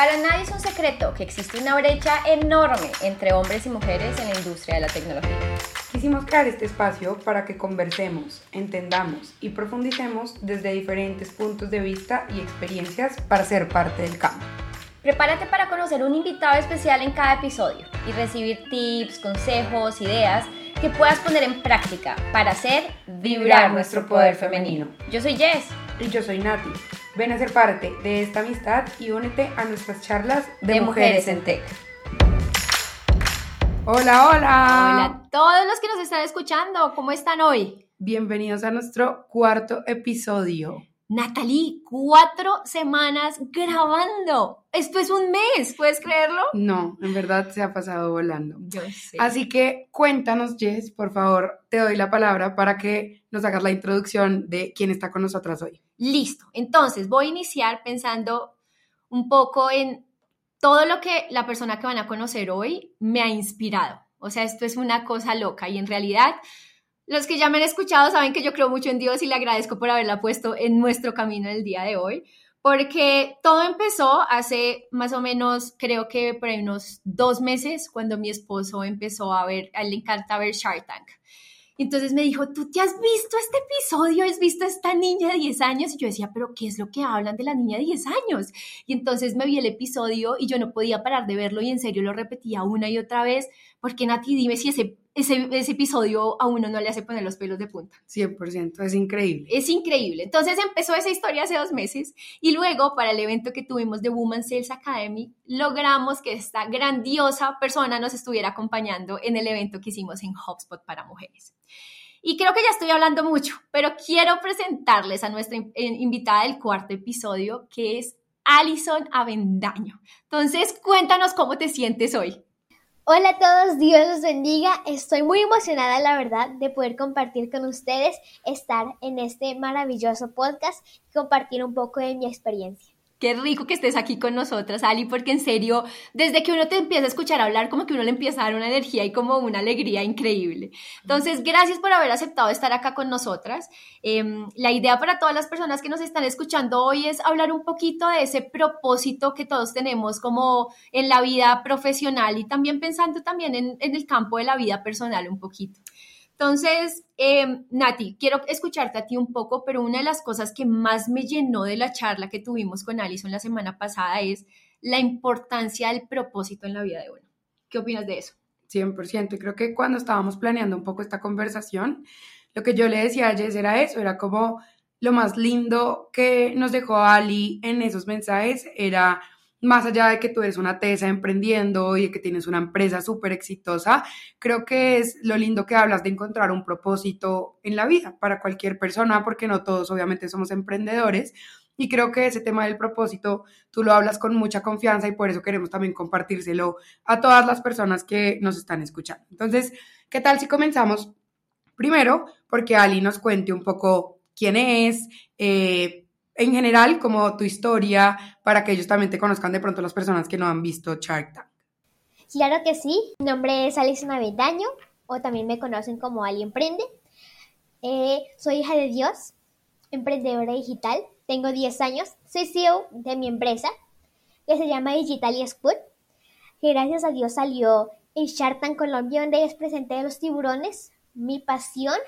Para nadie es un secreto que existe una brecha enorme entre hombres y mujeres en la industria de la tecnología. Quisimos crear este espacio para que conversemos, entendamos y profundicemos desde diferentes puntos de vista y experiencias para ser parte del campo. Prepárate para conocer un invitado especial en cada episodio y recibir tips, consejos, ideas que puedas poner en práctica para hacer vibrar nuestro poder femenino. Yo soy Jess. Y yo soy Nati. Ven a ser parte de esta amistad y únete a nuestras charlas de, De mujeres, Mujeres en Tech. Hola, hola. Hola a todos los que nos están escuchando, ¿cómo están hoy? Bienvenidos a nuestro cuarto episodio. Natalie, cuatro semanas grabando. Esto es un mes, ¿puedes creerlo? No, en verdad se ha pasado volando. Yo sé. Así que cuéntanos, Jess, por favor, te doy la palabra para que nos hagas la introducción de quién está con nosotras hoy. Listo. Entonces, voy a iniciar pensando un poco en todo lo que la persona que van a conocer hoy me ha inspirado. O sea, esto es una cosa loca y en realidad los que ya me han escuchado saben que yo creo mucho en Dios y le agradezco por haberla puesto en nuestro camino el día de hoy, porque todo empezó hace más o menos, creo que por ahí unos dos meses, cuando mi esposo empezó a ver, a él le encanta ver Shark Tank. Entonces me dijo, ¿tú te has visto este episodio? ¿Has visto a esta niña de 10 años? Y yo decía, ¿pero qué es lo que hablan de la niña de 10 años? Y entonces me vi el episodio y yo no podía parar de verlo y en serio lo repetía una y otra vez, porque Nati, dime si ese, ese, ese episodio a uno no le hace poner los pelos de punta. 100%, es increíble. Es increíble. Entonces empezó esa historia hace dos meses y luego para el evento que tuvimos de Woman Sales Academy logramos que esta grandiosa persona nos estuviera acompañando en el evento que hicimos en HubSpot para mujeres. Y creo que ya estoy hablando mucho, pero quiero presentarles a nuestra eh, invitada del cuarto episodio, que es Alison Avendaño. Entonces, cuéntanos cómo te sientes hoy. Hola a todos, Dios los bendiga. Estoy muy emocionada, la verdad, de poder compartir con ustedes, estar en este maravilloso podcast y compartir un poco de mi experiencia. Qué rico que estés aquí con nosotras, Ali, porque en serio, desde que uno te empieza a escuchar hablar, como que uno le empieza a dar una energía y como una alegría increíble. Entonces, gracias por haber aceptado estar acá con nosotras. Em, la idea para todas las personas que nos están escuchando hoy es hablar un poquito de ese propósito que todos tenemos como en la vida profesional y también pensando también en, en el campo de la vida personal un poquito. Entonces, eh, Nati, quiero escucharte a ti un poco, pero una de las cosas que más me llenó de la charla que tuvimos con Alison la semana pasada es la importancia del propósito en la vida de uno. ¿Qué opinas de eso? 100%. Y creo que cuando estábamos planeando un poco esta conversación, lo que yo le decía a Jess era eso, era como lo más lindo que nos dejó Ali en esos mensajes, era más allá de que tú eres una tesa emprendiendo y que tienes una empresa súper exitosa, creo que es lo lindo que hablas de encontrar un propósito en la vida para cualquier persona, porque no todos obviamente somos emprendedores. Y creo que ese tema del propósito tú lo hablas con mucha confianza y por eso queremos también compartírselo a todas las personas que nos están escuchando. Entonces, ¿qué tal si comenzamos? Primero, porque Ali nos cuente un poco quién es, eh, en general, como tu historia, para que ellos también te conozcan de pronto las personas que no han visto Shark Tank. Claro que sí, mi nombre es Alison Avendaño, o también me conocen como Ali Emprende. Eh, soy hija de Dios, emprendedora digital, tengo 10 años, soy CEO de mi empresa, que se llama Digital School, que gracias a Dios salió en Shark Tank Colombia, donde les presenté los tiburones, mi pasión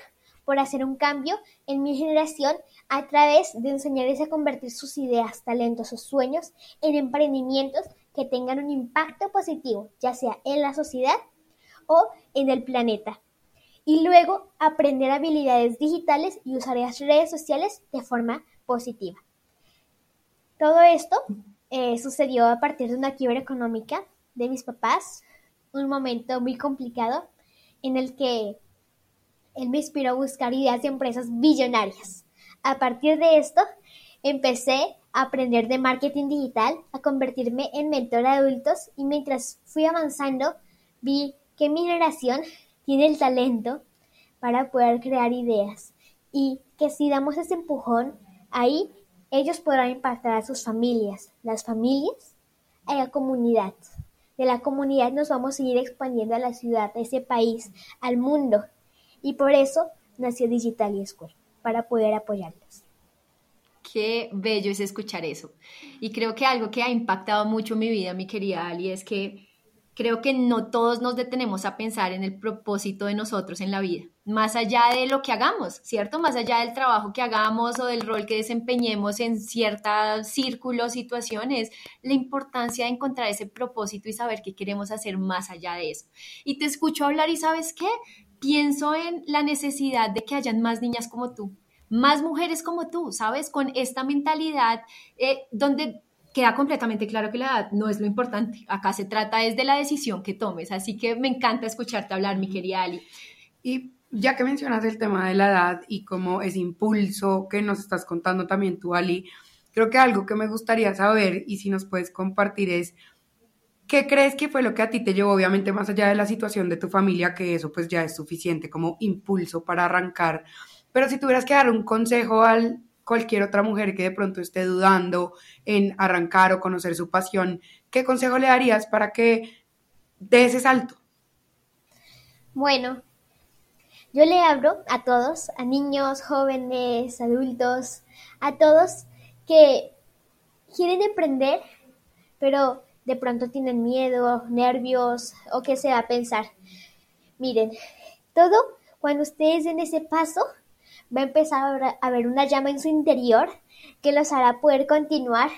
por hacer un cambio en mi generación a través de enseñarles a convertir sus ideas, talentos, sus sueños en emprendimientos que tengan un impacto positivo, ya sea en la sociedad o en el planeta. Y luego aprender habilidades digitales y usar las redes sociales de forma positiva. Todo esto eh, sucedió a partir de una quiebra económica de mis papás, un momento muy complicado en el que él me inspiró a buscar ideas de empresas billonarias. A partir de esto, empecé a aprender de marketing digital, a convertirme en mentor de adultos y mientras fui avanzando, vi que mi generación tiene el talento para poder crear ideas y que si damos ese empujón, ahí ellos podrán impactar a sus familias, las familias a la comunidad. De la comunidad nos vamos a ir expandiendo a la ciudad, a ese país, al mundo. Y por eso nació Digital School, para poder apoyarlos. Qué bello es escuchar eso. Y creo que algo que ha impactado mucho mi vida, mi querida Ali, es que creo que no todos nos detenemos a pensar en el propósito de nosotros en la vida, más allá de lo que hagamos, ¿cierto? Más allá del trabajo que hagamos o del rol que desempeñemos en ciertos círculos, situaciones, la importancia de encontrar ese propósito y saber qué queremos hacer más allá de eso. Y te escucho hablar y sabes qué, pienso en la necesidad de que hayan más niñas como tú, más mujeres como tú, ¿sabes? Con esta mentalidad eh, donde queda completamente claro que la edad no es lo importante. Acá se trata es de la decisión que tomes. Así que me encanta escucharte hablar, mi querida Ali. Y ya que mencionas el tema de la edad y como ese impulso que nos estás contando también tú, Ali, creo que algo que me gustaría saber y si nos puedes compartir es, ¿qué crees que fue lo que a ti te llevó, obviamente más allá de la situación de tu familia, que eso pues ya es suficiente como impulso para arrancar? Pero si tuvieras que dar un consejo al cualquier otra mujer que de pronto esté dudando en arrancar o conocer su pasión, ¿qué consejo le darías para que dé ese salto? Bueno, yo le abro a todos, a niños, jóvenes, adultos, a todos que quieren emprender, pero de pronto tienen miedo, nervios o qué se va a pensar. Miren, todo cuando ustedes den ese paso, va a empezar a ver una llama en su interior que los hará poder continuar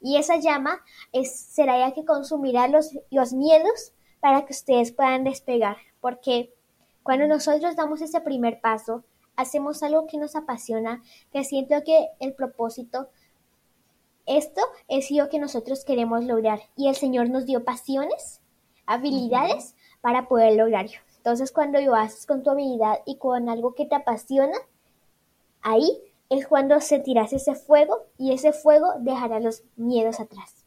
y esa llama será ya que consumirá los, los miedos para que ustedes puedan despegar. Porque cuando nosotros damos ese primer paso, hacemos algo que nos apasiona, que siento que el propósito, esto es lo que nosotros queremos lograr. Y el Señor nos dio pasiones, habilidades para poder lograrlo. Entonces, cuando lo haces con tu habilidad y con algo que te apasiona, Ahí es cuando se tiras ese fuego y ese fuego dejará los miedos atrás.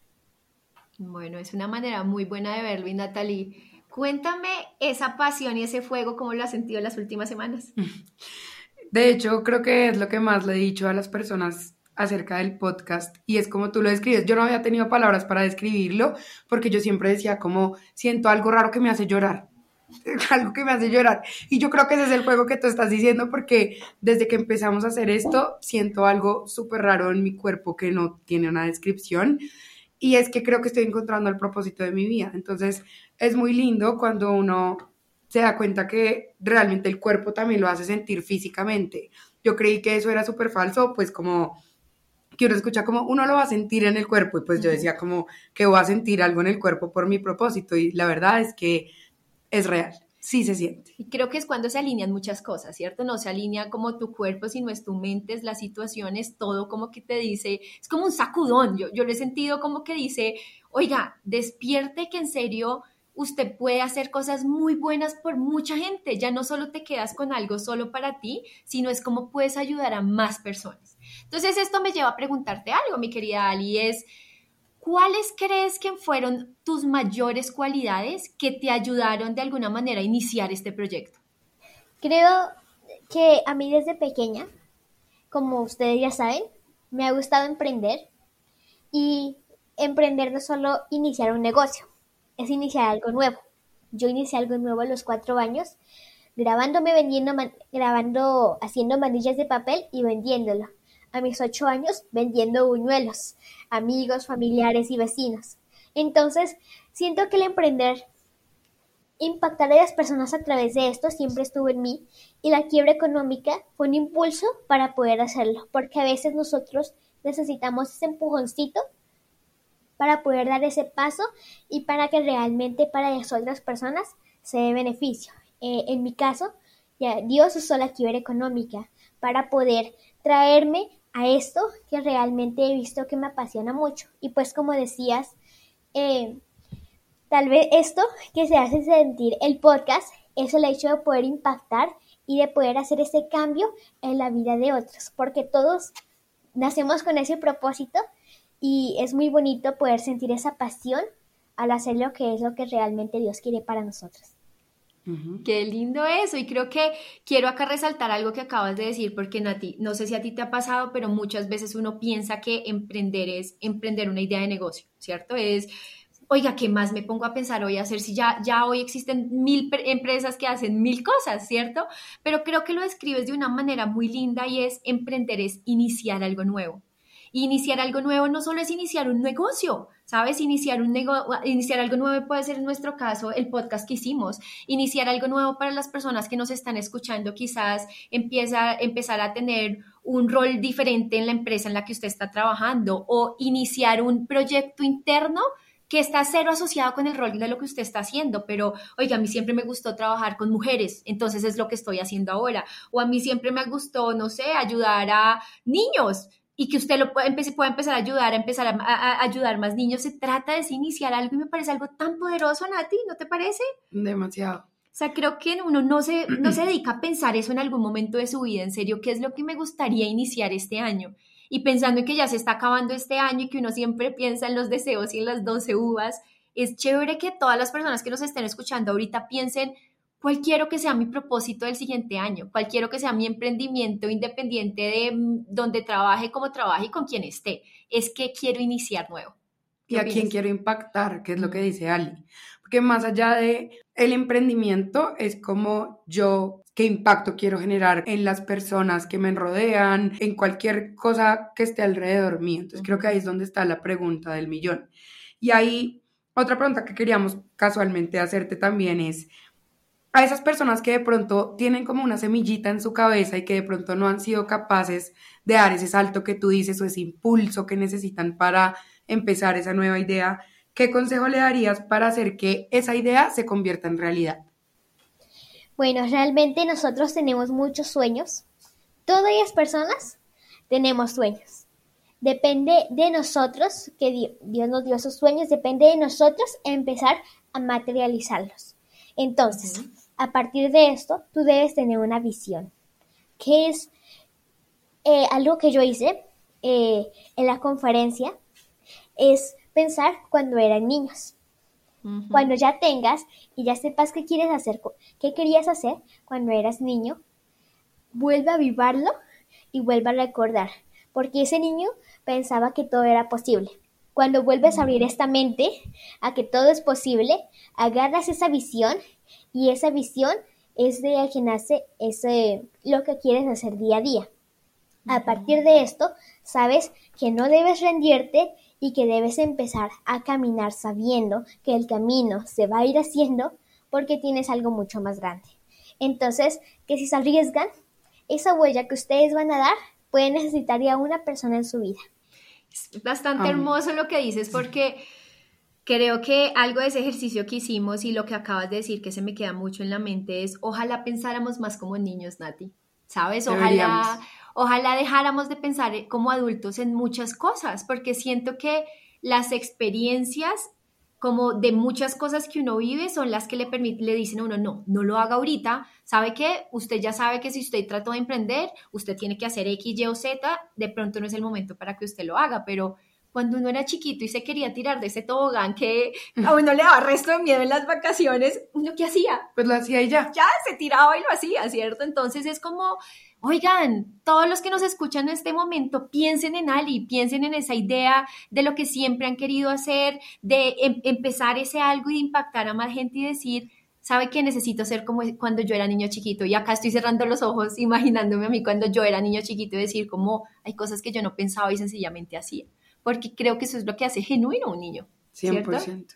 Bueno, es una manera muy buena de verlo, y Natalie. Cuéntame esa pasión y ese fuego, ¿cómo lo has sentido en las últimas semanas? De hecho, creo que es lo que más le he dicho a las personas acerca del podcast y es como tú lo describes. Yo no había tenido palabras para describirlo porque yo siempre decía como siento algo raro que me hace llorar. algo que me hace llorar. Y yo creo que ese es el juego que tú estás diciendo porque desde que empezamos a hacer esto siento algo súper raro en mi cuerpo que no tiene una descripción. Y es que creo que estoy encontrando el propósito de mi vida. Entonces es muy lindo cuando uno se da cuenta que realmente el cuerpo también lo hace sentir físicamente. Yo creí que eso era súper falso, pues como que uno escucha como uno lo va a sentir en el cuerpo y pues yo decía como que voy a sentir algo en el cuerpo por mi propósito y la verdad es que es real. Sí se siente. Y creo que es cuando se alinean muchas cosas, ¿cierto? No se alinea como tu cuerpo, sino es tu mente, es las situaciones, todo como que te dice, es como un sacudón. Yo, yo lo he sentido como que dice, oiga, despierte que en serio usted puede hacer cosas muy buenas por mucha gente. Ya no solo te quedas con algo solo para ti, sino es como puedes ayudar a más personas. Entonces esto me lleva a preguntarte algo, mi querida Ali, es ¿cuáles crees que fueron tus mayores cualidades que te ayudaron de alguna manera a iniciar este proyecto? Creo que a mí desde pequeña, como ustedes ya saben, me ha gustado emprender y emprender no solo iniciar un negocio, es iniciar algo nuevo. Yo inicié algo nuevo a los cuatro años, grabándome, vendiendo, grabando, haciendo manillas de papel y vendiéndolo a mis ocho años vendiendo buñuelos, amigos, familiares y vecinos. Entonces, siento que el emprender, impactar a las personas a través de esto siempre estuvo en mí y la quiebra económica fue un impulso para poder hacerlo, porque a veces nosotros necesitamos ese empujoncito para poder dar ese paso y para que realmente para las otras personas se dé beneficio. Eh, en mi caso, ya, Dios usó la quiebra económica para poder traerme a esto que realmente he visto que me apasiona mucho. Y pues como decías, eh, tal vez esto que se hace sentir el podcast es el hecho de poder impactar y de poder hacer ese cambio en la vida de otros, porque todos nacemos con ese propósito y es muy bonito poder sentir esa pasión al hacer lo que es lo que realmente Dios quiere para nosotros. Qué lindo eso. Y creo que quiero acá resaltar algo que acabas de decir, porque Nati, no sé si a ti te ha pasado, pero muchas veces uno piensa que emprender es emprender una idea de negocio, ¿cierto? Es, oiga, ¿qué más me pongo a pensar hoy a hacer si ya, ya hoy existen mil empresas que hacen mil cosas, ¿cierto? Pero creo que lo describes de una manera muy linda y es emprender es iniciar algo nuevo. Iniciar algo nuevo no solo es iniciar un negocio, ¿sabes? Iniciar, un iniciar algo nuevo puede ser en nuestro caso el podcast que hicimos. Iniciar algo nuevo para las personas que nos están escuchando, quizás empieza, empezar a tener un rol diferente en la empresa en la que usted está trabajando o iniciar un proyecto interno que está cero asociado con el rol de lo que usted está haciendo, pero oiga, a mí siempre me gustó trabajar con mujeres, entonces es lo que estoy haciendo ahora, o a mí siempre me gustó, no sé, ayudar a niños y que usted lo pueda, pueda empezar a ayudar, a empezar a, ayudar más niños, se trata de iniciar algo y me parece algo tan poderoso, Nati, ¿no te parece? Demasiado. O sea, creo que uno no se, no se dedica a pensar eso en algún momento de su vida, en serio, ¿qué es lo que me gustaría iniciar este año? y pensando en que ya se está acabando este año y que uno siempre piensa en los deseos y en las 12 uvas, es chévere que todas las personas que nos estén escuchando ahorita piensen cuál quiero que sea mi propósito del siguiente año, cuál quiero que sea mi emprendimiento independiente de mm, donde trabaje, cómo trabaje y con quién esté. Es que quiero iniciar nuevo. ¿Y a quién quiero impactar? Que es lo que dice Ali. Porque más allá de el emprendimiento, es como yo qué impacto quiero generar en las personas que me rodean, en cualquier cosa que esté alrededor mío. Entonces creo que ahí es donde está la pregunta del millón. Y ahí otra pregunta que queríamos casualmente hacerte también es, a esas personas que de pronto tienen como una semillita en su cabeza y que de pronto no han sido capaces de dar ese salto que tú dices o ese impulso que necesitan para empezar esa nueva idea, ¿qué consejo le darías para hacer que esa idea se convierta en realidad? Bueno, realmente nosotros tenemos muchos sueños. Todas las personas tenemos sueños. Depende de nosotros, que Dios nos dio esos sueños, depende de nosotros empezar a materializarlos. Entonces, a partir de esto, tú debes tener una visión, que es eh, algo que yo hice eh, en la conferencia, es pensar cuando eran niños. Cuando ya tengas y ya sepas qué quieres hacer, qué querías hacer cuando eras niño, vuelve a vivarlo y vuelve a recordar, porque ese niño pensaba que todo era posible. Cuando vuelves a abrir esta mente a que todo es posible, agarras esa visión y esa visión es de la que nace ese, lo que quieres hacer día a día. A partir de esto, sabes que no debes rendirte y que debes empezar a caminar sabiendo que el camino se va a ir haciendo porque tienes algo mucho más grande. Entonces, que si se arriesgan, esa huella que ustedes van a dar puede necesitar ya una persona en su vida. Es bastante hermoso lo que dices porque creo que algo de ese ejercicio que hicimos y lo que acabas de decir que se me queda mucho en la mente es ojalá pensáramos más como niños, Nati. ¿Sabes? Ojalá, ojalá dejáramos de pensar como adultos en muchas cosas, porque siento que las experiencias como de muchas cosas que uno vive son las que le permiten, le dicen a uno, no, no lo haga ahorita, sabe que usted ya sabe que si usted trató de emprender, usted tiene que hacer X, Y o Z, de pronto no es el momento para que usted lo haga, pero cuando uno era chiquito y se quería tirar de ese tobogán que a uno le daba resto de miedo en las vacaciones, ¿uno qué hacía? Pues lo hacía y ya. Ya, se tiraba y lo hacía, ¿cierto? Entonces es como, oigan, todos los que nos escuchan en este momento, piensen en Ali, piensen en esa idea de lo que siempre han querido hacer, de em, empezar ese algo y de impactar a más gente y decir, ¿sabe qué necesito ser como cuando yo era niño chiquito? Y acá estoy cerrando los ojos imaginándome a mí cuando yo era niño chiquito y decir como hay cosas que yo no pensaba y sencillamente hacía porque creo que eso es lo que hace genuino un niño. 100%.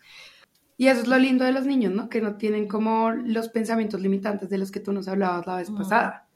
Y eso es lo lindo de los niños, ¿no? Que no tienen como los pensamientos limitantes de los que tú nos hablabas la vez pasada.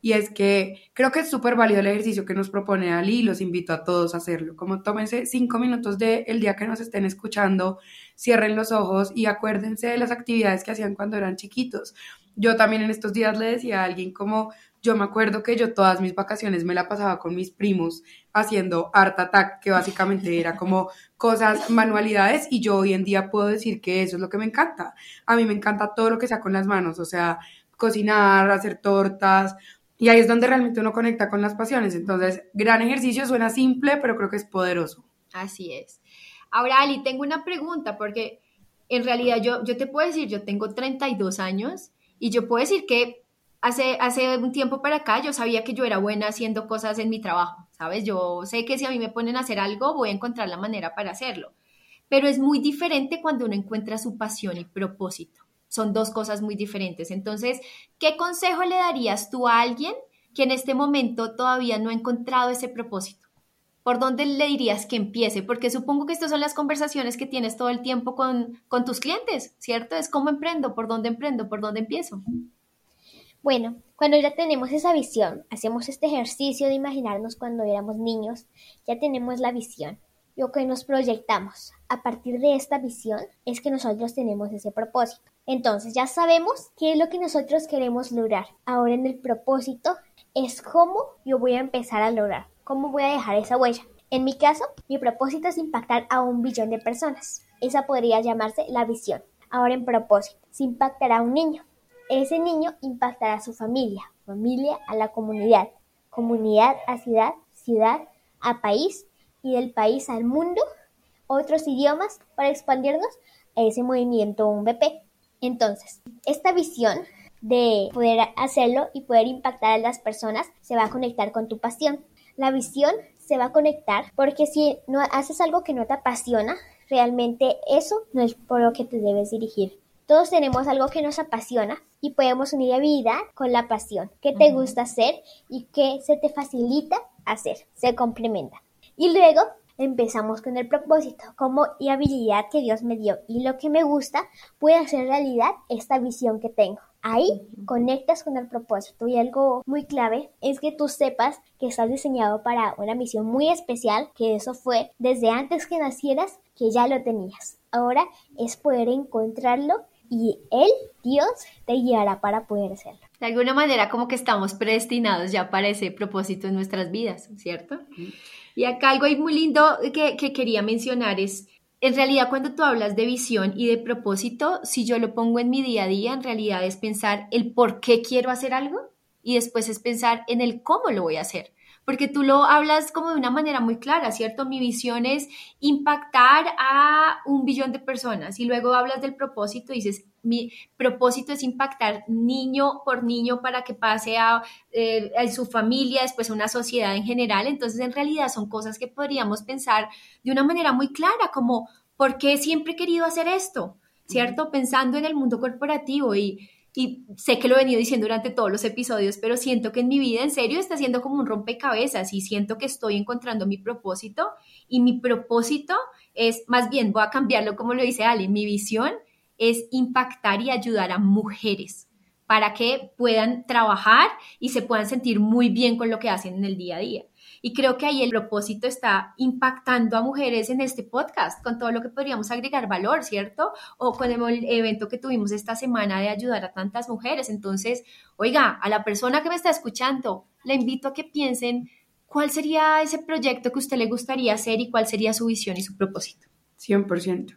Y es que creo que es súper válido el ejercicio que nos propone Ali y los invito a todos a hacerlo. Como tómense cinco minutos del día que nos estén escuchando, cierren los ojos y acuérdense de las actividades que hacían cuando eran chiquitos. Yo también en estos días le decía a alguien como yo me acuerdo que yo todas mis vacaciones me la pasaba con mis primos haciendo art attack, que básicamente era como cosas, manualidades, y yo hoy en día puedo decir que eso es lo que me encanta. A mí me encanta todo lo que sea con las manos, o sea, cocinar, hacer tortas, y ahí es donde realmente uno conecta con las pasiones. Entonces, gran ejercicio, suena simple, pero creo que es poderoso. Así es. Ahora, Ali, tengo una pregunta, porque en realidad yo, yo te puedo decir, yo tengo 32 años y yo puedo decir que hace, hace un tiempo para acá yo sabía que yo era buena haciendo cosas en mi trabajo, ¿sabes? Yo sé que si a mí me ponen a hacer algo, voy a encontrar la manera para hacerlo. Pero es muy diferente cuando uno encuentra su pasión y propósito. Son dos cosas muy diferentes. Entonces, ¿qué consejo le darías tú a alguien que en este momento todavía no ha encontrado ese propósito? ¿por dónde le dirías que empiece? Porque supongo que estas son las conversaciones que tienes todo el tiempo con, con tus clientes, ¿cierto? Es cómo emprendo, por dónde emprendo, por dónde empiezo. Bueno, cuando ya tenemos esa visión, hacemos este ejercicio de imaginarnos cuando éramos niños, ya tenemos la visión, lo que nos proyectamos. A partir de esta visión es que nosotros tenemos ese propósito. Entonces ya sabemos qué es lo que nosotros queremos lograr. Ahora en el propósito es cómo yo voy a empezar a lograr, cómo voy a dejar esa huella. En mi caso, mi propósito es impactar a un billón de personas. Esa podría llamarse la visión. Ahora en propósito, se impactará a un niño. Ese niño impactará a su familia, familia a la comunidad, comunidad a ciudad, ciudad a país y del país al mundo, otros idiomas para expandirnos a ese movimiento un BP. Entonces, esta visión de poder hacerlo y poder impactar a las personas se va a conectar con tu pasión. La visión se va a conectar porque si no haces algo que no te apasiona, realmente eso no es por lo que te debes dirigir. Todos tenemos algo que nos apasiona y podemos unir habilidad con la pasión, que te gusta hacer y que se te facilita hacer, se complementa. Y luego empezamos con el propósito, como y habilidad que Dios me dio y lo que me gusta puede hacer realidad esta visión que tengo. Ahí conectas con el propósito y algo muy clave es que tú sepas que estás diseñado para una misión muy especial, que eso fue desde antes que nacieras que ya lo tenías. Ahora es poder encontrarlo y Él, Dios, te guiará para poder hacerlo. De alguna manera como que estamos predestinados ya para ese propósito en nuestras vidas, ¿cierto? Y acá algo muy lindo que quería mencionar es en realidad cuando tú hablas de visión y de propósito, si yo lo pongo en mi día a día, en realidad es pensar el por qué quiero hacer algo y después es pensar en el cómo lo voy a hacer. Porque tú lo hablas como de una manera muy clara, ¿cierto? Mi visión es impactar a un billón de personas y luego hablas del propósito y dices, mi propósito es impactar niño por niño para que pase a, eh, su familia, después a una sociedad en general. Entonces, en realidad son cosas que podríamos pensar de una manera muy clara, como, ¿por qué siempre he querido hacer esto? ¿Cierto? Pensando en el mundo corporativo y, y sé que lo he venido diciendo durante todos los episodios, pero siento que en mi vida en serio está siendo como un rompecabezas y siento que estoy encontrando mi propósito y mi propósito es, más bien, voy a cambiarlo como lo dice Ali, mi visión es impactar y ayudar a mujeres para que puedan trabajar y se puedan sentir muy bien con lo que hacen en el día a día. Y creo que ahí el propósito está impactando a mujeres en este podcast, con todo lo que podríamos agregar valor, ¿cierto? O con el evento que tuvimos esta semana de ayudar a tantas mujeres. Entonces, oiga, a la persona que me está escuchando, le invito a que piensen cuál sería ese proyecto que usted le gustaría hacer y cuál sería su visión y su propósito. 100%.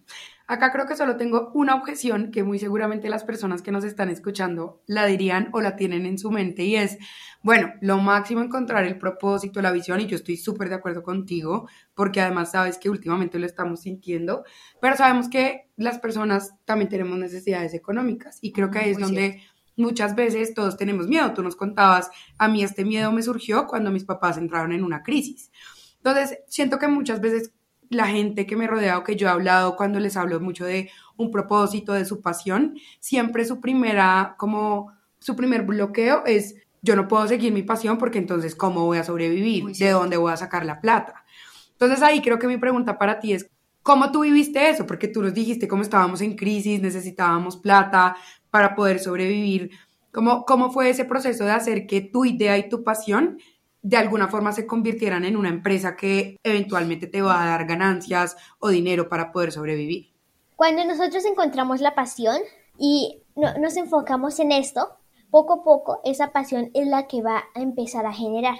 Acá creo que solo tengo una objeción que muy seguramente las personas que nos están escuchando la dirían o la tienen en su mente y es, bueno, lo máximo encontrar el propósito, la visión y yo estoy súper de acuerdo contigo porque además sabes que últimamente lo estamos sintiendo, pero sabemos que las personas también tenemos necesidades económicas y creo que ahí es donde... Muchas veces todos tenemos miedo. Tú nos contabas, a mí este miedo me surgió cuando mis papás entraron en una crisis. Entonces, siento que muchas veces la gente que me rodea o que yo he hablado cuando les hablo mucho de un propósito, de su pasión, siempre su primera, como su primer bloqueo es, yo no puedo seguir mi pasión porque entonces, ¿cómo voy a sobrevivir? ¿De dónde voy a sacar la plata? Entonces ahí creo que mi pregunta para ti es, ¿cómo tú viviste eso? Porque tú nos dijiste cómo estábamos en crisis, necesitábamos plata para poder sobrevivir. ¿Cómo, cómo fue ese proceso de hacer que tu idea y tu pasión de alguna forma se convirtieran en una empresa que eventualmente te va a dar ganancias o dinero para poder sobrevivir. Cuando nosotros encontramos la pasión y nos enfocamos en esto, poco a poco esa pasión es la que va a empezar a generar.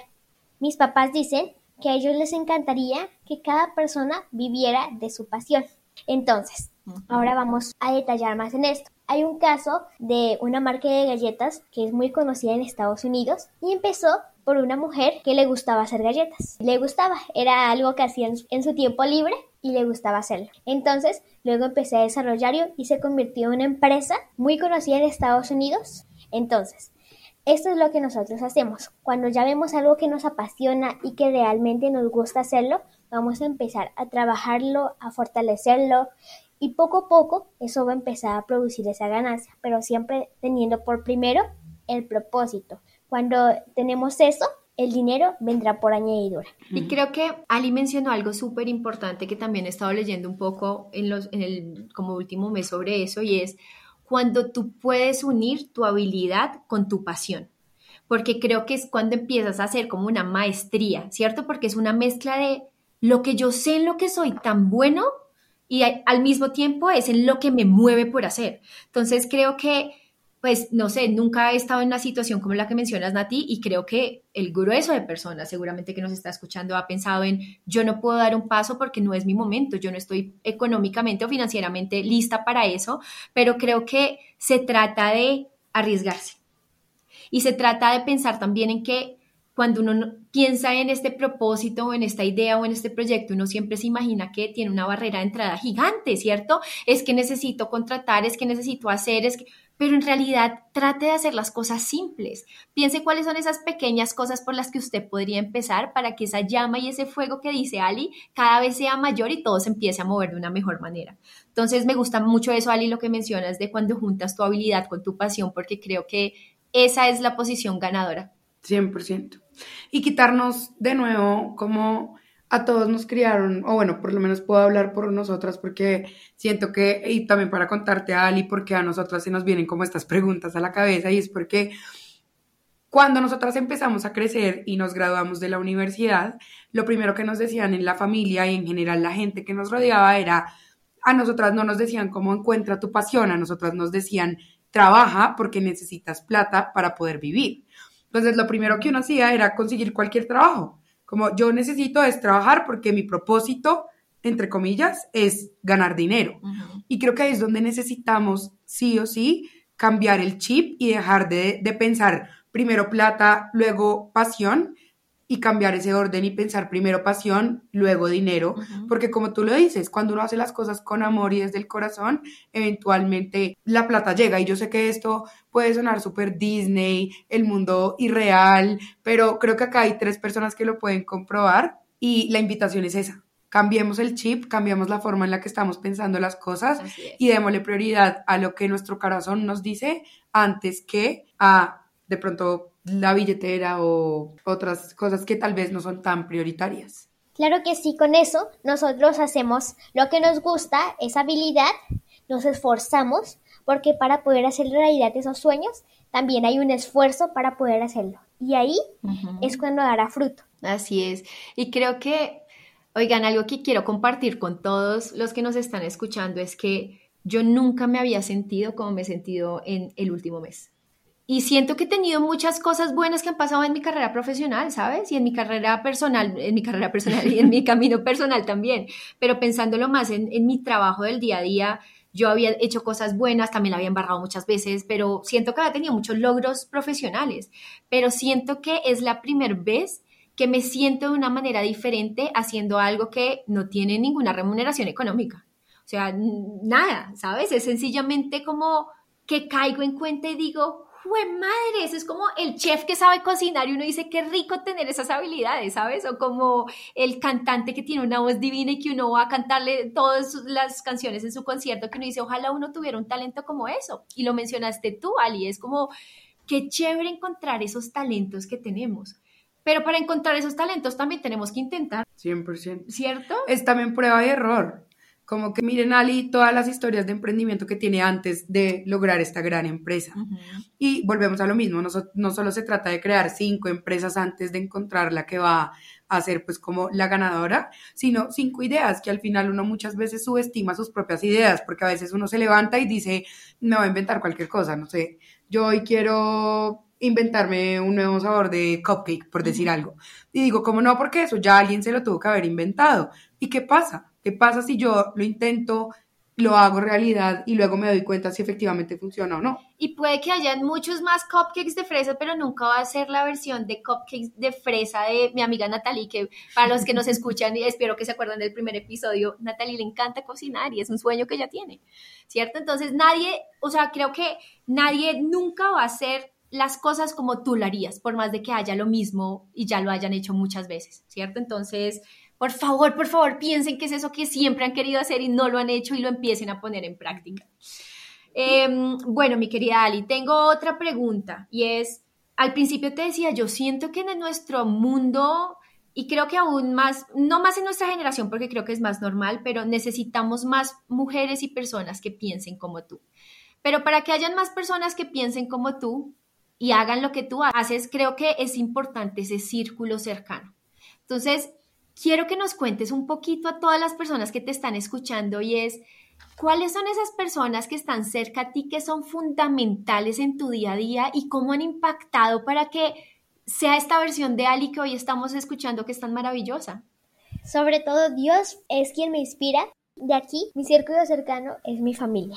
Mis papás dicen que a ellos les encantaría que cada persona viviera de su pasión. Entonces, ahora vamos a detallar más en esto. Hay un caso de una marca de galletas que es muy conocida en Estados Unidos y empezó por una mujer que le gustaba hacer galletas. Le gustaba, era algo que hacía en su tiempo libre y le gustaba hacerlo. Entonces, luego empecé a desarrollarlo y se convirtió en una empresa muy conocida en Estados Unidos. Entonces, esto es lo que nosotros hacemos. Cuando ya vemos algo que nos apasiona y que realmente nos gusta hacerlo, vamos a empezar a trabajarlo, a fortalecerlo y poco a poco eso va a empezar a producir esa ganancia, pero siempre teniendo por primero el propósito. Cuando tenemos eso, el dinero vendrá por añadidura. Y creo que Ali mencionó algo súper importante que también he estado leyendo un poco en, los, en el como último mes sobre eso y es cuando tú puedes unir tu habilidad con tu pasión. Porque creo que es cuando empiezas a hacer como una maestría, ¿cierto? Porque es una mezcla de lo que yo sé en lo que soy tan bueno y al mismo tiempo es en lo que me mueve por hacer. Entonces creo que pues no sé, nunca he estado en una situación como la que mencionas, Nati, y creo que el grueso de personas seguramente que nos está escuchando ha pensado en yo no puedo dar un paso porque no es mi momento, yo no estoy económicamente o financieramente lista para eso, pero creo que se trata de arriesgarse. Y se trata de pensar también en que cuando uno piensa en este propósito o en esta idea o en este proyecto, uno siempre se imagina que tiene una barrera de entrada gigante, ¿cierto? Es que necesito contratar, es que necesito hacer, es que pero en realidad trate de hacer las cosas simples. Piense cuáles son esas pequeñas cosas por las que usted podría empezar para que esa llama y ese fuego que dice Ali cada vez sea mayor y todo se empiece a mover de una mejor manera. Entonces me gusta mucho eso, Ali, lo que mencionas de cuando juntas tu habilidad con tu pasión, porque creo que esa es la posición ganadora. 100%. Y quitarnos de nuevo como a todos nos criaron, o bueno, por lo menos puedo hablar por nosotras porque siento que, y también para contarte a Ali, porque a nosotras se nos vienen como estas preguntas a la cabeza y es porque cuando nosotras empezamos a crecer y nos graduamos de la universidad, lo primero que nos decían en la familia y en general la gente que nos rodeaba era, a nosotras no nos decían cómo encuentra tu pasión, a nosotras nos decían trabaja porque necesitas plata para poder vivir. Entonces lo primero que uno hacía era conseguir cualquier trabajo como yo necesito es trabajar porque mi propósito, entre comillas, es ganar dinero. Y creo que ahí es donde necesitamos, sí o sí, cambiar el chip y dejar de, de pensar primero plata, luego pasión y cambiar ese orden y pensar primero pasión, luego dinero, porque como tú lo dices, cuando uno hace las cosas con amor y desde el corazón, eventualmente la plata llega. Y yo sé que esto puede sonar súper Disney, el mundo irreal, pero creo que acá hay tres personas que lo pueden comprobar y la invitación es esa. Cambiemos el chip, cambiamos la forma en la que estamos pensando las cosas y démosle prioridad a lo que nuestro corazón nos dice antes que a de pronto la billetera o otras cosas que tal vez no son tan prioritarias. Claro que sí, con eso nosotros hacemos lo que nos gusta, esa habilidad, nos esforzamos, porque para poder hacer realidad esos sueños también hay un esfuerzo para poder hacerlo. Y ahí es cuando dará fruto. Así es. Y creo que, oigan, algo que quiero compartir con todos los que nos están escuchando es que yo nunca me había sentido como me he sentido en el último mes y siento que he tenido muchas cosas buenas que han pasado en mi carrera profesional, ¿sabes? Y en mi carrera personal, en mi carrera personal y en mi camino personal también. Pero pensándolo más en, en, mi trabajo del día a día, yo había hecho cosas buenas, también la había embarrado muchas veces, pero siento que había tenido muchos logros profesionales. Pero siento que es la primera vez que me siento de una manera diferente haciendo algo que no tiene ninguna remuneración económica. O sea, nada, ¿sabes? Es sencillamente como que caigo en cuenta y digo, ¡Jue madre! Eso es como el chef que sabe cocinar y uno dice qué rico tener esas habilidades, ¿sabes? O como el cantante que tiene una voz divina y que uno va a cantarle todas las canciones en su concierto, que uno dice, ojalá uno tuviera un talento como eso. Y lo mencionaste tú, Ali, es como qué chévere encontrar esos talentos que tenemos. Pero para encontrar esos talentos también tenemos que intentar. 100%. ¿Cierto? Es también prueba y error. Como que miren Ali todas las historias de emprendimiento que tiene antes de lograr esta gran empresa. Y volvemos a lo mismo, no, no, solo se trata de crear cinco empresas antes de encontrar la que va a ser pues como la ganadora, sino cinco ideas que al final uno muchas veces subestima sus propias ideas, porque a veces uno se levanta y dice, me voy a inventar cualquier cosa, no sé, yo hoy quiero inventarme un nuevo sabor de cupcake, por decir algo. Y digo, ¿cómo no? Porque eso ya alguien se lo tuvo que haber inventado. ¿Y qué pasa? ¿Qué pasa si yo lo intento, lo hago realidad y luego me doy cuenta si efectivamente funciona o no? Y puede que hayan muchos más cupcakes de fresa, pero nunca va a ser la versión de cupcakes de fresa de mi amiga Natalie, que para los que nos escuchan y espero que se acuerden del primer episodio, Natalie le encanta cocinar y es un sueño que ella tiene, ¿cierto? Entonces nadie, o sea, creo que nadie nunca va a hacer las cosas como tú lo harías, por más de que haya lo mismo y ya lo hayan hecho muchas veces, ¿cierto? Entonces, por favor, por favor, piensen que es eso que siempre han querido hacer y no lo han hecho y lo empiecen a poner en práctica. Em, bueno, mi querida Ali, tengo otra pregunta y es, al principio te decía, yo siento que en nuestro mundo, y creo que aún más, no más en nuestra generación porque creo que es más normal, pero necesitamos más mujeres y personas que piensen como tú. Pero para que hayan más personas que piensen como tú y hagan lo que tú haces, creo que es importante ese círculo cercano. Entonces, quiero que nos cuentes un poquito a todas las personas que te están escuchando y es, ¿Cuáles son esas personas que están cerca a ti que son fundamentales en tu día a día y cómo han impactado para que sea esta versión de Ali que hoy estamos escuchando que es tan maravillosa? Sobre todo Dios es quien me inspira. De aquí, mi círculo cercano es mi familia.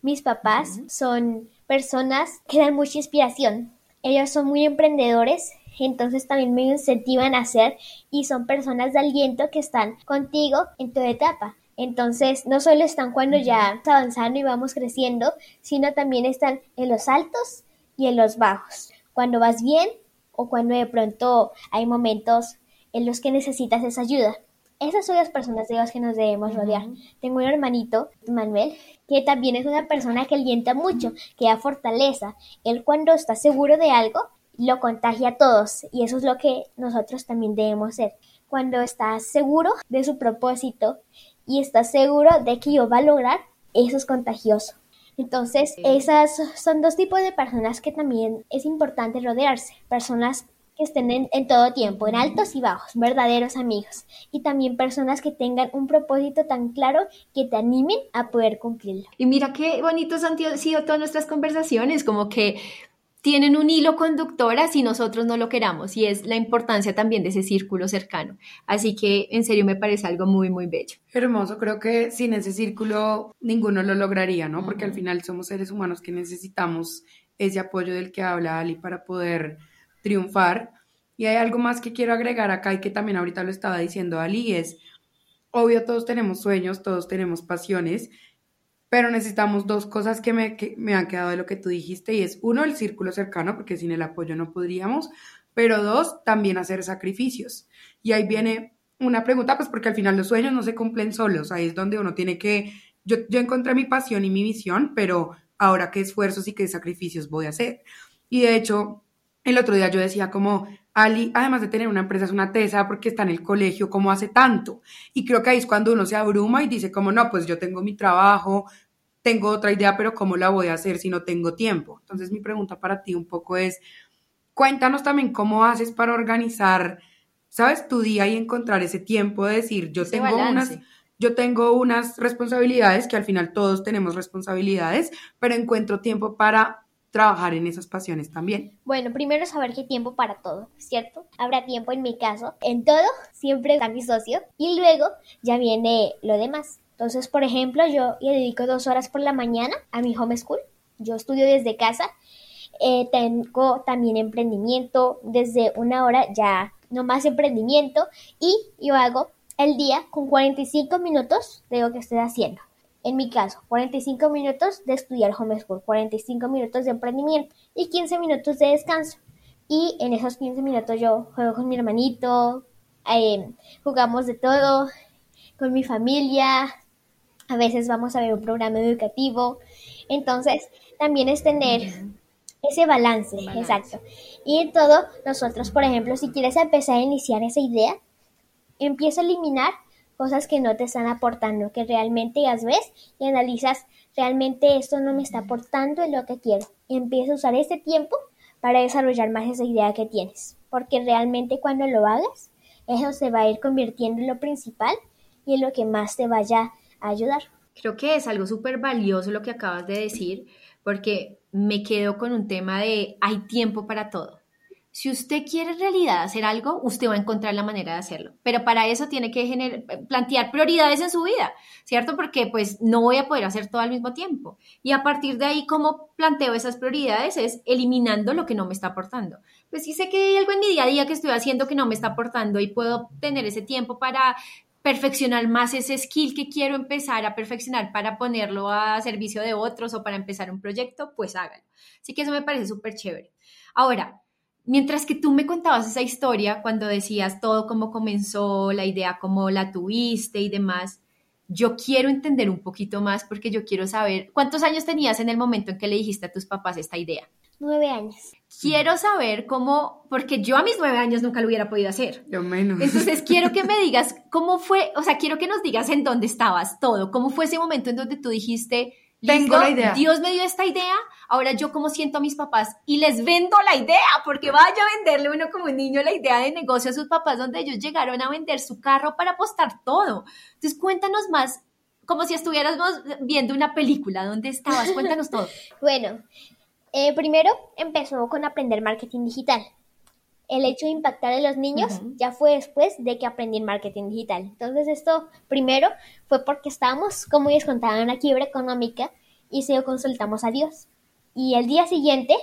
Mis papás son personas que dan mucha inspiración. Ellos son muy emprendedores, entonces también me incentivan a hacer y son personas de aliento que están contigo en toda etapa. Entonces, no solo están cuando ya avanzando y vamos creciendo, sino también están en los altos y en los bajos. Cuando vas bien o cuando de pronto hay momentos en los que necesitas esa ayuda. Esas son las personas de las que nos debemos rodear. Tengo un hermanito, Manuel, que también es una persona que alienta mucho, que da fortaleza. Él cuando está seguro de algo, lo contagia a todos y eso es lo que nosotros también debemos ser. Cuando estás seguro de su propósito y estás seguro de que yo va a lograr, eso es contagioso. Entonces, esas son dos tipos de personas que también es importante rodearse. Personas que estén en, todo tiempo, en altos y bajos, verdaderos amigos. Y también personas que tengan un propósito tan claro que te animen a poder cumplirlo. Y mira qué bonitos han sido todas nuestras conversaciones, como que tienen un hilo conductor si nosotros no lo queramos y es la importancia también de ese círculo cercano. Así que en serio me parece algo muy, muy bello. Hermoso, creo que sin ese círculo ninguno lo lograría, ¿no? Porque al final somos seres humanos que necesitamos ese apoyo del que habla Ali para poder triunfar. Y hay algo más que quiero agregar acá y que también ahorita lo estaba diciendo Ali, es, obvio, todos tenemos sueños, todos tenemos pasiones pero necesitamos dos cosas que me, me han quedado de lo que tú dijiste y es uno, el círculo cercano, porque sin el apoyo no podríamos, pero dos, también hacer sacrificios. Y ahí viene una pregunta, pues porque al final los sueños no se cumplen solos, ahí es donde uno tiene que, yo, yo encontré mi pasión y mi visión, pero ahora qué esfuerzos y qué sacrificios voy a hacer. Y de hecho, el otro día yo decía como, Ali, además de tener una empresa, es una tesa porque está en el colegio, ¿cómo hace tanto? Y creo que ahí es cuando uno se abruma y dice como, no, pues yo tengo mi trabajo, tengo otra idea, pero ¿cómo la voy a hacer si no tengo tiempo? Entonces mi pregunta para ti un poco es, cuéntanos también cómo haces para organizar, sabes, tu día y encontrar ese tiempo de decir, yo tengo unas yo tengo unas responsabilidades que al final todos tenemos responsabilidades, pero encuentro tiempo para trabajar en esas pasiones también. Bueno, primero saber que tiempo para todo, ¿cierto? Habrá tiempo en mi caso, en todo, siempre está mi socio, y luego ya viene lo demás. Entonces, por ejemplo, yo le dedico dos horas por la mañana a mi homeschool. Yo estudio desde casa. Eh, tengo también emprendimiento desde una hora ya no más emprendimiento y yo hago el día con 45 minutos de lo que estoy haciendo. En mi caso, 45 minutos de estudiar homeschool, 45 minutos de emprendimiento y 15 minutos de descanso. Y en esos 15 minutos yo juego con mi hermanito, eh, jugamos de todo, con mi familia, a veces vamos a ver un programa educativo. Entonces, también es tener ese balance, exacto. Y en todo, nosotros, por ejemplo, si quieres empezar a iniciar esa idea, empieza a eliminar cosas que no te están aportando, que realmente las ves y analizas, realmente esto no me está aportando lo que quiero. Y empieza a usar ese tiempo para desarrollar más esa idea que tienes, porque realmente cuando lo hagas, eso se va a ir convirtiendo en lo principal y en lo que más te vaya ayudar. Creo que es algo súper valioso lo que acabas de decir, porque me quedo con un tema de hay tiempo para todo. Si usted quiere en realidad hacer algo, usted va a encontrar la manera de hacerlo. Pero para eso tiene que plantear prioridades en su vida, ¿cierto? Porque pues no voy a poder hacer todo al mismo tiempo. Y a partir de ahí, ¿cómo planteo esas prioridades? Es eliminando lo que no me está aportando. Pues sí sé que hay algo en mi día a día que estoy haciendo que no me está aportando y puedo tener ese tiempo para perfeccionar más ese skill que quiero empezar a perfeccionar para ponerlo a servicio de otros o para empezar un proyecto, pues hágalo. Así que eso me parece súper chévere. Ahora, mientras que tú me contabas esa historia, cuando decías todo cómo comenzó, la idea cómo la tuviste y demás, yo quiero entender un poquito más porque yo quiero saber cuántos años tenías en el momento en que le dijiste a tus papás esta idea. Nueve años. Quiero saber cómo, porque yo a mis nueve años nunca lo hubiera podido hacer. Yo menos. Entonces quiero que me digas cómo fue, o sea, quiero que nos digas en dónde estabas todo, cómo fue ese momento en donde tú dijiste, Tengo la idea. Dios me dio esta idea, ahora yo cómo siento a mis papás y les vendo la idea, porque vaya a venderle uno como un niño la idea de negocio a sus papás, donde ellos llegaron a vender su carro para apostar todo. Entonces cuéntanos más, como si estuviéramos viendo una película, ¿dónde estabas? Cuéntanos todo. Bueno, eh, primero empezó con aprender marketing digital. El hecho de impactar a los niños ya fue después de que aprendí el marketing digital. Entonces esto primero fue porque estábamos, como les contaba, en una quiebra económica y se lo consultamos a Dios. Y el día siguiente,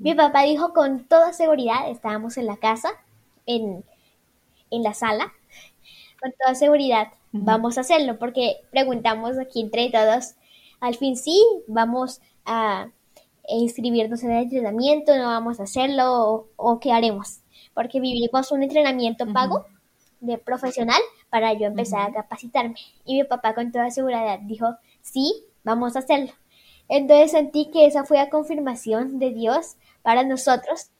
mi papá dijo con toda seguridad, estábamos en la casa, en, en la sala, con toda seguridad, vamos a hacerlo, porque preguntamos aquí entre todos, al fin sí, vamos a inscribirnos en el entrenamiento, no vamos a hacerlo, o, o qué haremos, porque vivimos un entrenamiento pago de profesional para yo empezar a capacitarme. Y mi papá con toda seguridad dijo, sí, vamos a hacerlo. Entonces sentí que esa fue la confirmación de Dios para nosotros.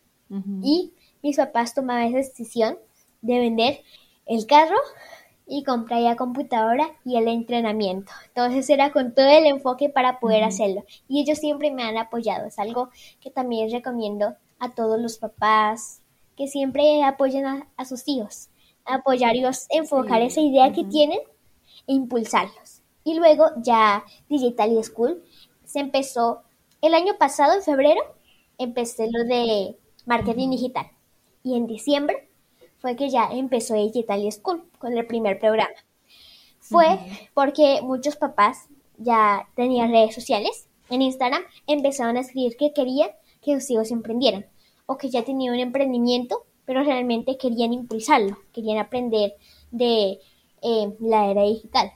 Y mis papás tomaban esa decisión de vender el carro y comprar la computadora y el entrenamiento. Entonces era con todo el enfoque para poder hacerlo. Y ellos siempre me han apoyado. Es algo que también recomiendo a todos los papás que siempre apoyen a, a sus hijos. Apoyarlos, enfocar Sí. esa idea que tienen e impulsarlos. Y luego ya Digital School se empezó el año pasado, en febrero, empecé lo de marketing digital. Y en diciembre fue que ya empezó Digital School con el primer programa. Fue porque muchos papás ya tenían redes sociales. En Instagram empezaron a escribir que querían que sus hijos emprendieran o que ya tenían un emprendimiento, pero realmente querían impulsarlo, querían aprender de eh, la era digital.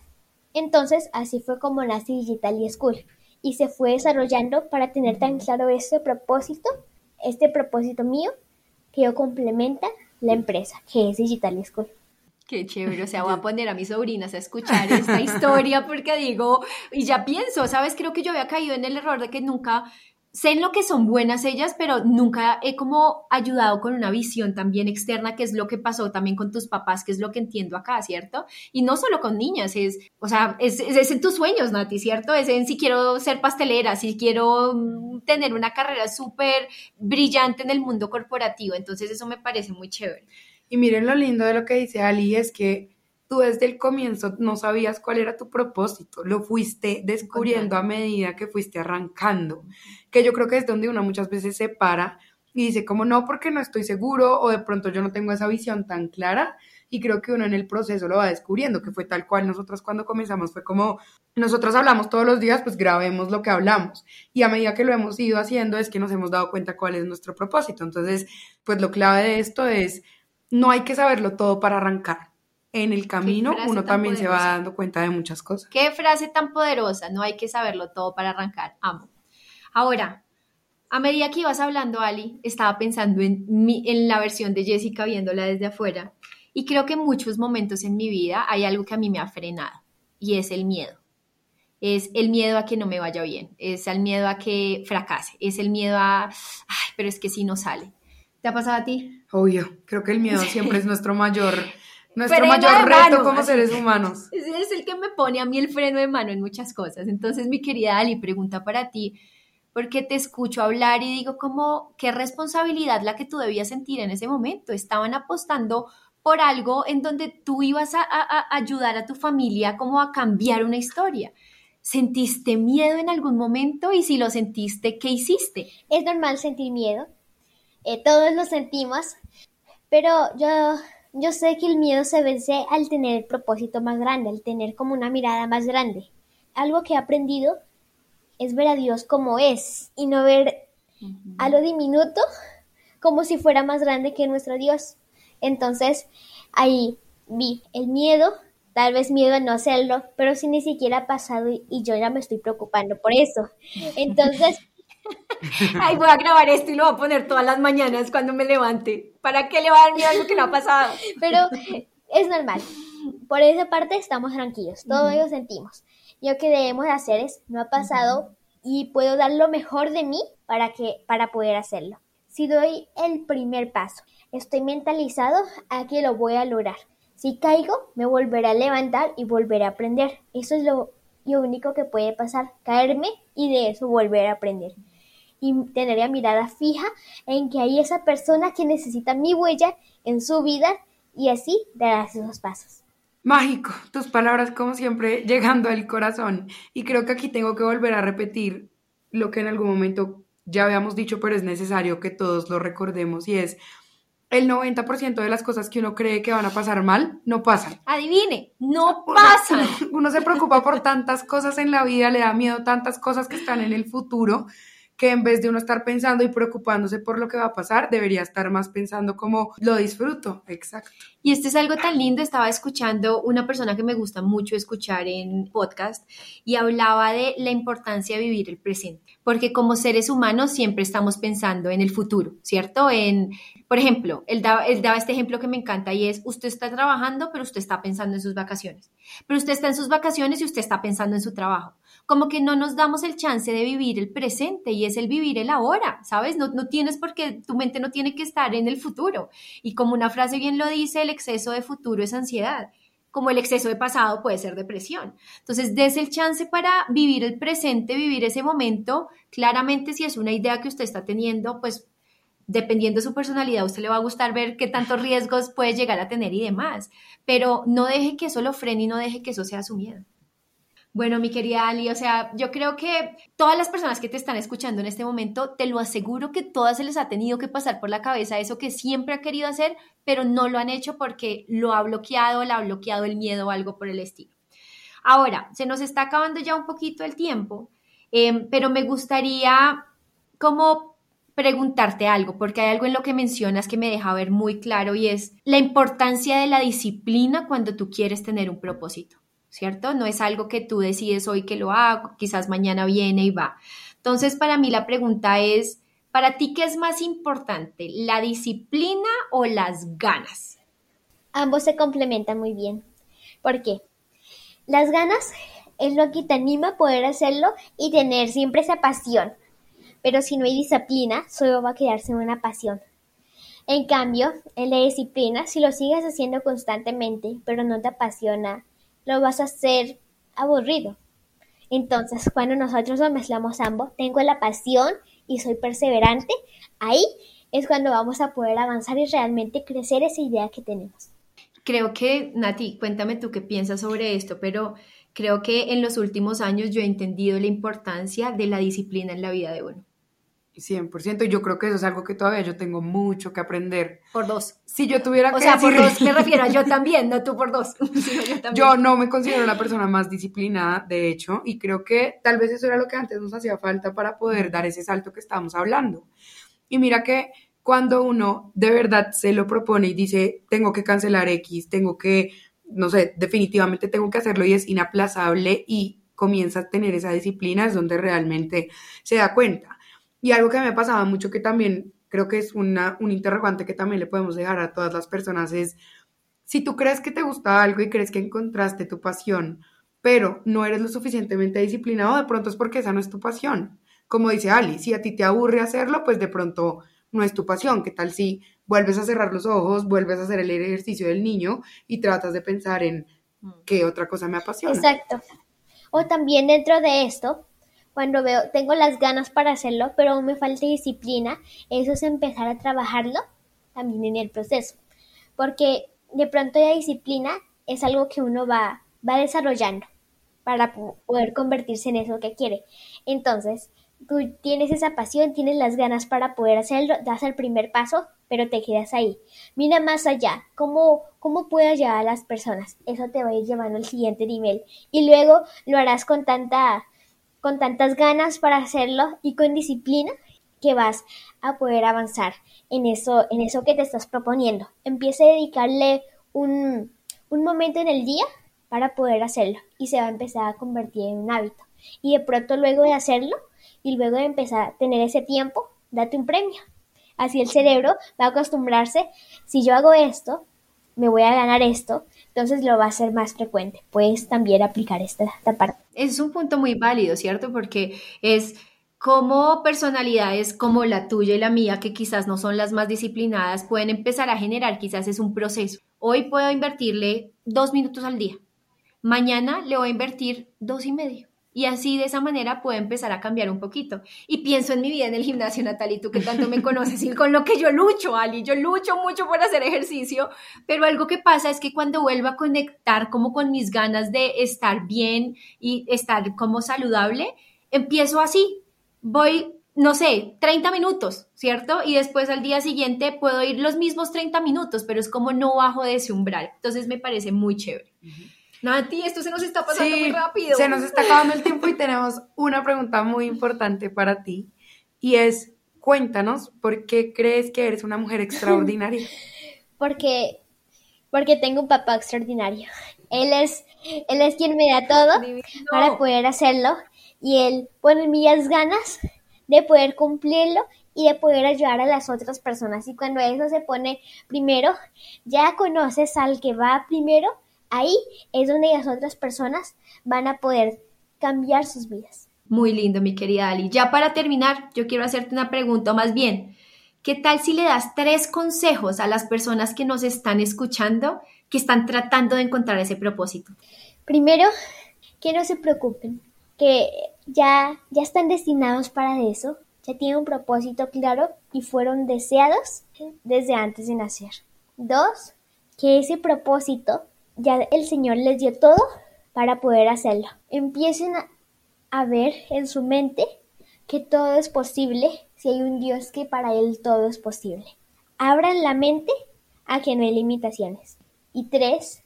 Entonces, así fue como nace Digital School y se fue desarrollando para tener tan claro este propósito, este propósito mío, que yo complementa la empresa, que es Digital School. Qué chévere, o sea, voy a poner a mis sobrinas a escuchar esta historia porque digo, y ya pienso, ¿sabes? Creo que yo había caído en el error de que nunca sé en lo que son buenas ellas, pero nunca he como ayudado con una visión también externa, que es lo que pasó también con tus papás, que es lo que entiendo acá, ¿cierto? Y no solo con niñas, es, o sea, es, en tus sueños, Nati, ¿cierto? Es en si quiero ser pastelera, si quiero mm, tener una carrera súper brillante en el mundo corporativo, entonces eso me parece muy chévere. Y miren lo lindo de lo que dice Ali, es que tú desde el comienzo no sabías cuál era tu propósito, lo fuiste descubriendo a medida que fuiste arrancando, que yo creo que es donde uno muchas veces se para y dice como no, porque no estoy seguro o de pronto yo no tengo esa visión tan clara y creo que uno en el proceso lo va descubriendo, que fue tal cual nosotros cuando comenzamos fue como nosotros hablamos todos los días, pues grabemos lo que hablamos y a medida que lo hemos ido haciendo es que nos hemos dado cuenta cuál es nuestro propósito, entonces pues lo clave de esto es no hay que saberlo todo para arrancar. En el camino uno también se va dando cuenta de muchas cosas. Qué frase tan poderosa, no hay que saberlo todo para arrancar, amo. Ahora, a medida que ibas hablando, Ali, estaba pensando en, mi, en la versión de Jessica viéndola desde afuera y creo que en muchos momentos en mi vida hay algo que a mí me ha frenado y es el miedo. Es el miedo a que no me vaya bien, es el miedo a que fracase, es el miedo a, ay, pero es que si no sale. ¿Te ha pasado a ti? Obvio, creo que el miedo siempre es nuestro mayor, nuestro Freno mayor de reto mano, como seres humanos. Ese es el que me pone a mí el freno de mano en muchas cosas. Entonces, mi querida Ali, pregunta para ti, porque te escucho hablar y digo como, qué responsabilidad la que tú debías sentir en ese momento. Estaban apostando por algo en donde tú ibas a, a- a ayudar a tu familia como a cambiar una historia. ¿Sentiste miedo en algún momento? Y si lo sentiste, ¿qué hiciste? Es normal sentir miedo, eh, todos lo sentimos, pero yo, yo sé que el miedo se vence al tener el propósito más grande, al tener como una mirada más grande. Algo que he aprendido es ver a Dios como es y no ver a lo diminuto como si fuera más grande que nuestro Dios. Entonces, ahí vi el miedo, tal vez miedo a no hacerlo, pero si ni siquiera ha pasado y, y yo ya me estoy preocupando por eso. Entonces, Ay, voy a grabar esto y lo voy a poner todas las mañanas cuando me levante. ¿Para qué le va a dar miedo algo que no ha pasado? pero es normal. Por esa parte estamos tranquilos, todo lo sentimos. Y lo que debemos hacer es, no ha pasado, y puedo dar lo mejor de mí para que para poder hacerlo. Si doy el primer paso, estoy mentalizado a que lo voy a lograr. Si caigo, me volveré a levantar y volveré a aprender. Eso es lo, lo único que puede pasar, caerme y de eso volver a aprender. Y tener la mirada fija en que hay esa persona que necesita mi huella en su vida y así darás esos pasos. Mágico, tus palabras como siempre llegando al corazón. Y creo que aquí tengo que volver a repetir lo que en algún momento ya habíamos dicho, pero es necesario que todos lo recordemos y es el 90% de las cosas que uno cree que van a pasar mal, no pasan. Adivine, no pasan. Uno se preocupa por tantas cosas en la vida, le da miedo tantas cosas que están en el futuro que en vez de uno estar pensando y preocupándose por lo que va a pasar, debería estar más pensando como lo disfruto. Exacto. Y esto es algo tan lindo. Estaba escuchando una persona que me gusta mucho escuchar en podcast y hablaba de la importancia de vivir el presente, porque como seres humanos siempre estamos pensando en el futuro, ¿cierto? En, por ejemplo, él daba, él daba este ejemplo que me encanta y es, usted está trabajando, pero usted está pensando en sus vacaciones. Pero usted está en sus vacaciones y usted está pensando en su trabajo como que no nos damos el chance de vivir el presente y es el vivir el ahora, ¿sabes? No, no tienes porque tu mente no tiene que estar en el futuro. Y como una frase bien lo dice, el exceso de futuro es ansiedad como el exceso de pasado puede ser depresión. Entonces, des el chance para vivir el presente, vivir ese momento. Claramente, si es una idea que usted está teniendo, pues dependiendo de su personalidad, a usted le va a gustar ver qué tantos riesgos puede llegar a tener y demás. Pero no deje que eso lo frene y no deje que eso sea su miedo. Bueno, mi querida Ali, o sea, yo creo que todas las personas que te están escuchando en este momento, te lo aseguro que todas se les ha tenido que pasar por la cabeza eso que siempre ha querido hacer, pero no lo han hecho porque lo ha bloqueado, le ha bloqueado el miedo o algo por el estilo. Ahora, se nos está acabando ya un poquito el tiempo, em, pero me gustaría como preguntarte algo, porque hay algo en lo que mencionas que me deja ver muy claro y es la importancia de la disciplina cuando tú quieres tener un propósito. ¿Cierto? No es algo que tú decides hoy que lo hago, quizás mañana viene y va. Entonces, para mí la pregunta es, ¿para ti qué es más importante, la disciplina o las ganas? Ambos se complementan muy bien. ¿Por qué? Las ganas es lo que te anima a poder hacerlo y tener siempre esa pasión. Pero si no hay disciplina, solo va a quedarse una pasión. En cambio, en la disciplina, si lo sigues haciendo constantemente, pero no te apasiona, lo vas a hacer aburrido. Entonces, cuando nosotros lo mezclamos ambos, tengo la pasión y soy perseverante, ahí es cuando vamos a poder avanzar y realmente crecer esa idea que tenemos. Creo que, Nati, cuéntame tú qué piensas sobre esto, pero creo que en los últimos años yo he entendido la importancia de la disciplina en la vida de uno. 100%, y yo creo que eso es algo que todavía yo tengo mucho que aprender. Por dos. Si yo tuviera que O sea, por dos me refiero a yo también, no tú por dos. yo, yo, no me considero la persona más disciplinada, de hecho, y creo que tal vez eso era lo que antes nos hacía falta para poder dar ese salto que estábamos hablando. Y mira que cuando uno de verdad se lo propone y dice, tengo que cancelar X, tengo que, no sé, definitivamente tengo que hacerlo y es inaplazable y comienza a tener esa disciplina, es donde realmente se da cuenta y algo que me pasaba mucho que también creo que es una, un interrogante que también le podemos dejar a todas las personas es, si tú crees que te gusta algo y crees que encontraste tu pasión, pero no eres lo suficientemente disciplinado, de pronto es porque esa no es tu pasión. Como dice Ali, si a ti te aburre hacerlo, pues de pronto no es tu pasión. ¿Qué tal si vuelves a cerrar los ojos, vuelves a hacer el ejercicio del niño y tratas de pensar en mm. qué otra cosa me apasiona? Exacto. O también dentro de esto, cuando veo, tengo las ganas para hacerlo, pero aún me falta disciplina, eso es empezar a trabajarlo también en el proceso. Porque de pronto la disciplina es algo que uno va, va desarrollando para poder convertirse en eso que quiere. Entonces, tú tienes esa pasión, tienes las ganas para poder hacerlo, das el primer paso, pero te quedas ahí. Mira más allá, cómo, cómo puedes llevar a las personas. Eso te va a ir llevando al siguiente nivel. Y luego lo harás con tanta con tantas ganas para hacerlo y con disciplina que vas a poder avanzar en eso, en eso que te estás proponiendo. Empieza a dedicarle un, un momento en el día para poder hacerlo y se va a empezar a convertir en un hábito. Y de pronto luego de hacerlo y luego de empezar a tener ese tiempo, date un premio. Así el cerebro va a acostumbrarse, si yo hago esto, me voy a ganar esto, entonces lo va a hacer más frecuente. Puedes también aplicar esta, parte. Es un punto muy válido, ¿cierto? Porque es como personalidades como la tuya y la mía, que quizás no son las más disciplinadas, pueden empezar a generar, quizás es un proceso. Hoy puedo invertirle dos minutos al día. Mañana le voy a invertir dos y medio. Y así de esa manera puedo empezar a cambiar un poquito. Y pienso en mi vida en el gimnasio, Natalie, tú que tanto me conoces y con lo que yo lucho, Ali, yo lucho mucho por hacer ejercicio, pero algo que pasa es que cuando vuelvo a conectar como con mis ganas de estar bien y estar como saludable, empiezo así, voy no sé, 30 minutos, ¿cierto? Y después al día siguiente puedo ir los mismos 30 minutos, pero es como no bajo de ese umbral. Entonces me parece muy chévere. Nati, esto se nos está pasando muy rápido. Se nos está acabando el tiempo y tenemos una pregunta muy importante para ti y es, cuéntanos, ¿por qué crees que eres una mujer extraordinaria? porque, porque tengo un papá extraordinario. Él es, él es quien me da todo para poder hacerlo y él pone mías ganas de poder cumplirlo y de poder ayudar a las otras personas. Y cuando eso se pone primero, ya conoces al que va primero Ahí es donde las otras personas van a poder cambiar sus vidas. Muy lindo, mi querida Ali. Ya para terminar, yo quiero hacerte una pregunta, más bien, ¿qué tal si le das tres consejos a las personas que nos están escuchando, que están tratando de encontrar ese propósito? Primero, que no se preocupen, que ya, ya están destinados para eso, ya tienen un propósito claro y fueron deseados desde antes de nacer. Dos, que ese propósito ya el Señor les dio todo para poder hacerlo. Empiecen a, ver en su mente que todo es posible si hay un Dios que para Él todo es posible. Abran la mente a que no hay limitaciones. Y tres,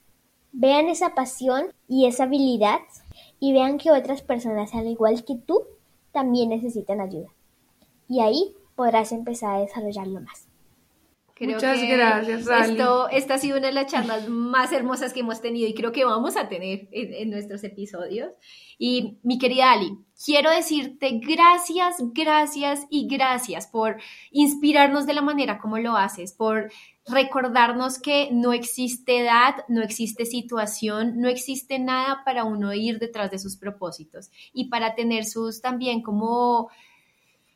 vean esa pasión y esa habilidad y vean que otras personas, al igual que tú, también necesitan ayuda. Y ahí podrás empezar a desarrollarlo más. Muchas gracias, Esto, esta ha sido una de las charlas más hermosas que hemos tenido y creo que vamos a tener en, nuestros episodios. Y mi querida Ali, quiero decirte gracias, gracias y gracias por inspirarnos de la manera como lo haces, por recordarnos que no existe edad, no existe situación, no existe nada para uno ir detrás de sus propósitos y para tener sus también como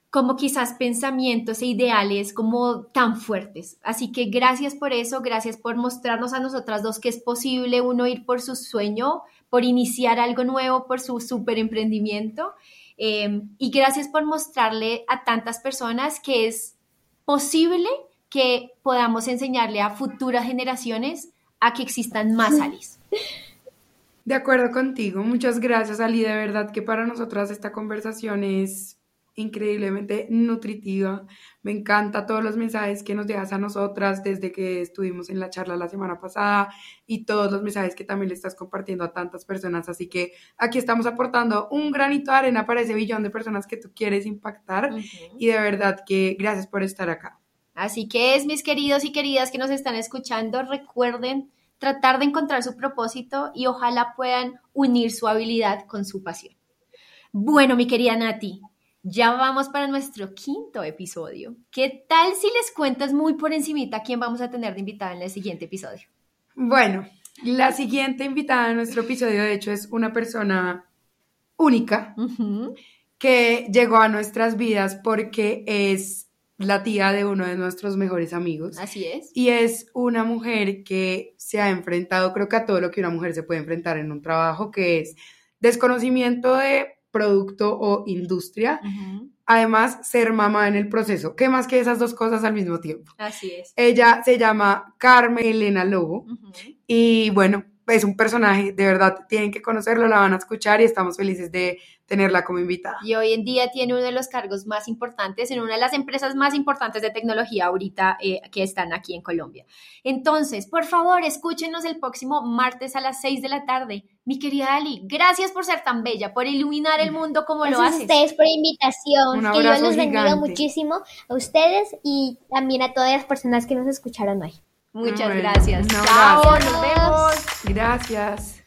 como quizás pensamientos e ideales como tan fuertes. Así que gracias por eso, gracias por mostrarnos a nosotras dos que es posible uno ir por su sueño, por iniciar algo nuevo, por su super emprendimiento. Em, y gracias por mostrarle a tantas personas que es posible que podamos enseñarle a futuras generaciones a que existan más Alice. De acuerdo contigo, muchas gracias Ali, de verdad que para nosotras esta conversación es increíblemente nutritiva. Me encanta todos los mensajes que nos dejas a nosotras desde que estuvimos en la charla la semana pasada y todos los mensajes que también le estás compartiendo a tantas personas. Así que aquí estamos aportando un granito de arena para ese billón de personas que tú quieres impactar y de verdad que gracias por estar acá. Así que es, mis queridos y queridas que nos están escuchando, recuerden tratar de encontrar su propósito y ojalá puedan unir su habilidad con su pasión. Bueno, mi querida Nati, ya vamos para nuestro quinto episodio. ¿Qué tal si les cuentas muy por encimita quién vamos a tener de invitada en el siguiente episodio? Bueno, la siguiente invitada en nuestro episodio, de hecho, es una persona única que llegó a nuestras vidas porque es la tía de uno de nuestros mejores amigos. Así es. Y es una mujer que se ha enfrentado, creo que a todo lo que una mujer se puede enfrentar en un trabajo, que es desconocimiento de producto o industria. Además, ser mamá en el proceso. ¿Qué más que esas dos cosas al mismo tiempo? Así es. Ella se llama Carmen Elena Lobo. Y bueno, es un personaje, de verdad, tienen que conocerlo, la van a escuchar y estamos felices de tenerla como invitada. Y hoy en día tiene uno de los cargos más importantes en una de las empresas más importantes de tecnología ahorita eh, que están aquí en Colombia. Entonces, por favor, escúchenos el próximo martes a las 6 de la tarde. Mi querida Ali, gracias por ser tan bella, por iluminar el mundo como lo haces. Gracias a ustedes por la invitación. que Dios los bendiga muchísimo a ustedes y también a todas las personas que nos escucharon hoy. Muchas gracias. Chao, nos vemos. Gracias.